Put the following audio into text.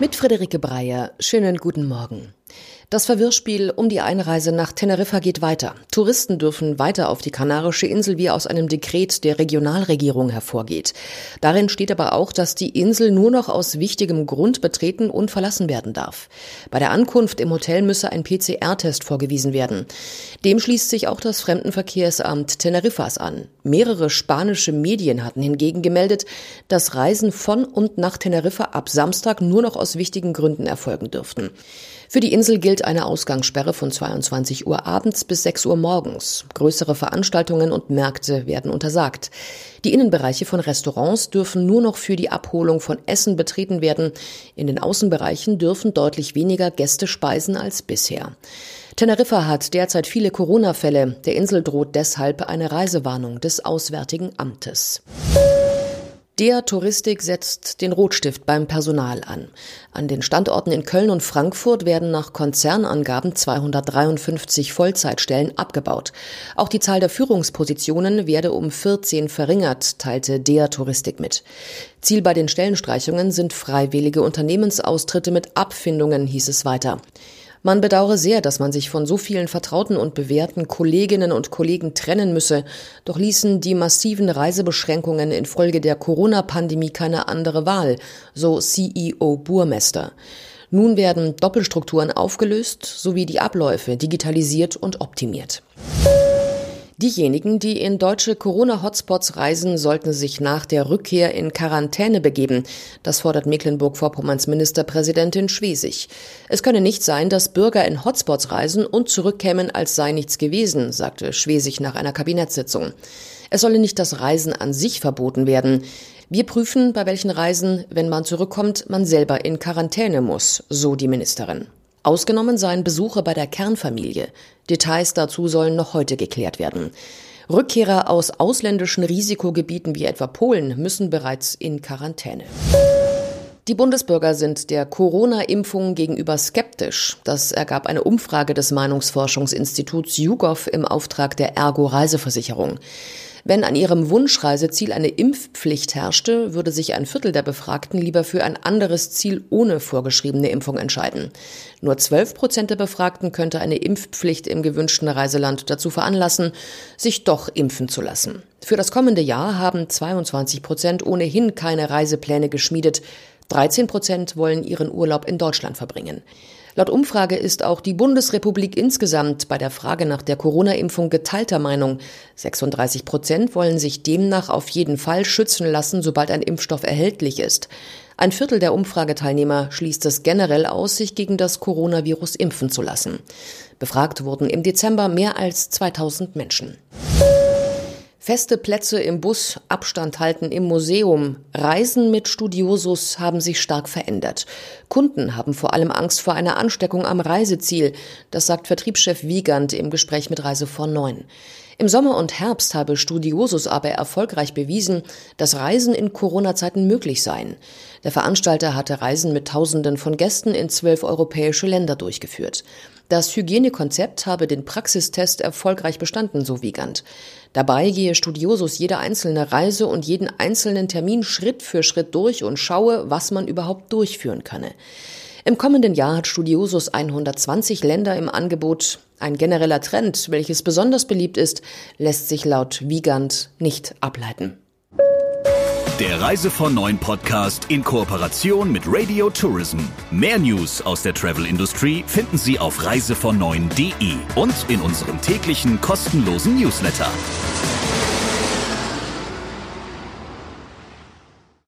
Mit Friederike Breyer. Schönen guten Morgen. Das Verwirrspiel um die Einreise nach Teneriffa geht weiter. Touristen dürfen weiter auf die Kanarische Insel, wie aus einem Dekret der Regionalregierung hervorgeht. Darin steht aber auch, dass die Insel nur noch aus wichtigem Grund betreten und verlassen werden darf. Bei der Ankunft im Hotel müsse ein PCR-Test vorgewiesen werden. Dem schließt sich auch das Fremdenverkehrsamt Teneriffas an. Mehrere spanische Medien hatten hingegen gemeldet, dass Reisen von und nach Teneriffa ab Samstag nur noch aus wichtigen Gründen erfolgen dürften. Für die Insel gilt eine Ausgangssperre von 22 Uhr abends bis 6 Uhr morgens. Größere Veranstaltungen und Märkte werden untersagt. Die Innenbereiche von Restaurants dürfen nur noch für die Abholung von Essen betreten werden. In den Außenbereichen dürfen deutlich weniger Gäste speisen als bisher. Teneriffa hat derzeit viele Corona-Fälle. Der Insel droht deshalb eine Reisewarnung des Auswärtigen Amtes. Der Touristik setzt den Rotstift beim Personal an. An den Standorten in Köln und Frankfurt werden nach Konzernangaben 253 Vollzeitstellen abgebaut. Auch die Zahl der Führungspositionen werde um 14 verringert, teilte der Touristik mit. Ziel bei den Stellenstreichungen sind freiwillige Unternehmensaustritte mit Abfindungen, hieß es weiter. Man bedauere sehr, dass man sich von so vielen vertrauten und bewährten Kolleginnen und Kollegen trennen müsse, doch ließen die massiven Reisebeschränkungen infolge der Corona-Pandemie keine andere Wahl, so CEO Burmester. Nun werden Doppelstrukturen aufgelöst sowie die Abläufe digitalisiert und optimiert. Diejenigen, die in deutsche Corona-Hotspots reisen, sollten sich nach der Rückkehr in Quarantäne begeben. Das fordert Mecklenburg-Vorpommerns Ministerpräsidentin Schwesig. Es könne nicht sein, dass Bürger in Hotspots reisen und zurückkämen, als sei nichts gewesen, sagte Schwesig nach einer Kabinettssitzung. Es solle nicht das Reisen an sich verboten werden. Wir prüfen, bei welchen Reisen, wenn man zurückkommt, man selber in Quarantäne muss, so die Ministerin. Ausgenommen seien Besuche bei der Kernfamilie. Details dazu sollen noch heute geklärt werden. Rückkehrer aus ausländischen Risikogebieten wie etwa Polen müssen bereits in Quarantäne. Die Bundesbürger sind der Corona-Impfung gegenüber skeptisch. Das ergab eine Umfrage des Meinungsforschungsinstituts YouGov im Auftrag der Ergo Reiseversicherung. Wenn an ihrem Wunschreiseziel eine Impfpflicht herrschte, würde sich ein Viertel der Befragten lieber für ein anderes Ziel ohne vorgeschriebene Impfung entscheiden. Nur 12 Prozent der Befragten könnte eine Impfpflicht im gewünschten Reiseland dazu veranlassen, sich doch impfen zu lassen. Für das kommende Jahr haben 22 Prozent ohnehin keine Reisepläne geschmiedet. 13 Prozent wollen ihren Urlaub in Deutschland verbringen. Laut Umfrage ist auch die Bundesrepublik insgesamt bei der Frage nach der Corona-Impfung geteilter Meinung. 36 Prozent wollen sich demnach auf jeden Fall schützen lassen, sobald ein Impfstoff erhältlich ist. Ein Viertel der Umfrageteilnehmer schließt es generell aus, sich gegen das Coronavirus impfen zu lassen. Befragt wurden im Dezember mehr als 2000 Menschen. Feste Plätze im Bus, Abstand halten im Museum, Reisen mit Studiosus haben sich stark verändert. Kunden haben vor allem Angst vor einer Ansteckung am Reiseziel. Das sagt Vertriebschef Wiegand im Gespräch mit Reise vor Neun. Im Sommer und Herbst habe Studiosus aber erfolgreich bewiesen, dass Reisen in Corona-Zeiten möglich seien. Der Veranstalter hatte Reisen mit Tausenden von Gästen in zwölf europäische Länder durchgeführt. Das Hygienekonzept habe den Praxistest erfolgreich bestanden, so Wiegand. Dabei gehe Studiosus jede einzelne Reise und jeden einzelnen Termin Schritt für Schritt durch und schaue, was man überhaupt durchführen könne. Im kommenden Jahr hat Studiosus 120 Länder im Angebot. Ein genereller Trend, welches besonders beliebt ist, lässt sich laut Wiegand nicht ableiten. Der Reise von Neuen Podcast in Kooperation mit Radio Tourism. Mehr News aus der Travel Industry finden Sie auf reisevon und in unserem täglichen kostenlosen Newsletter.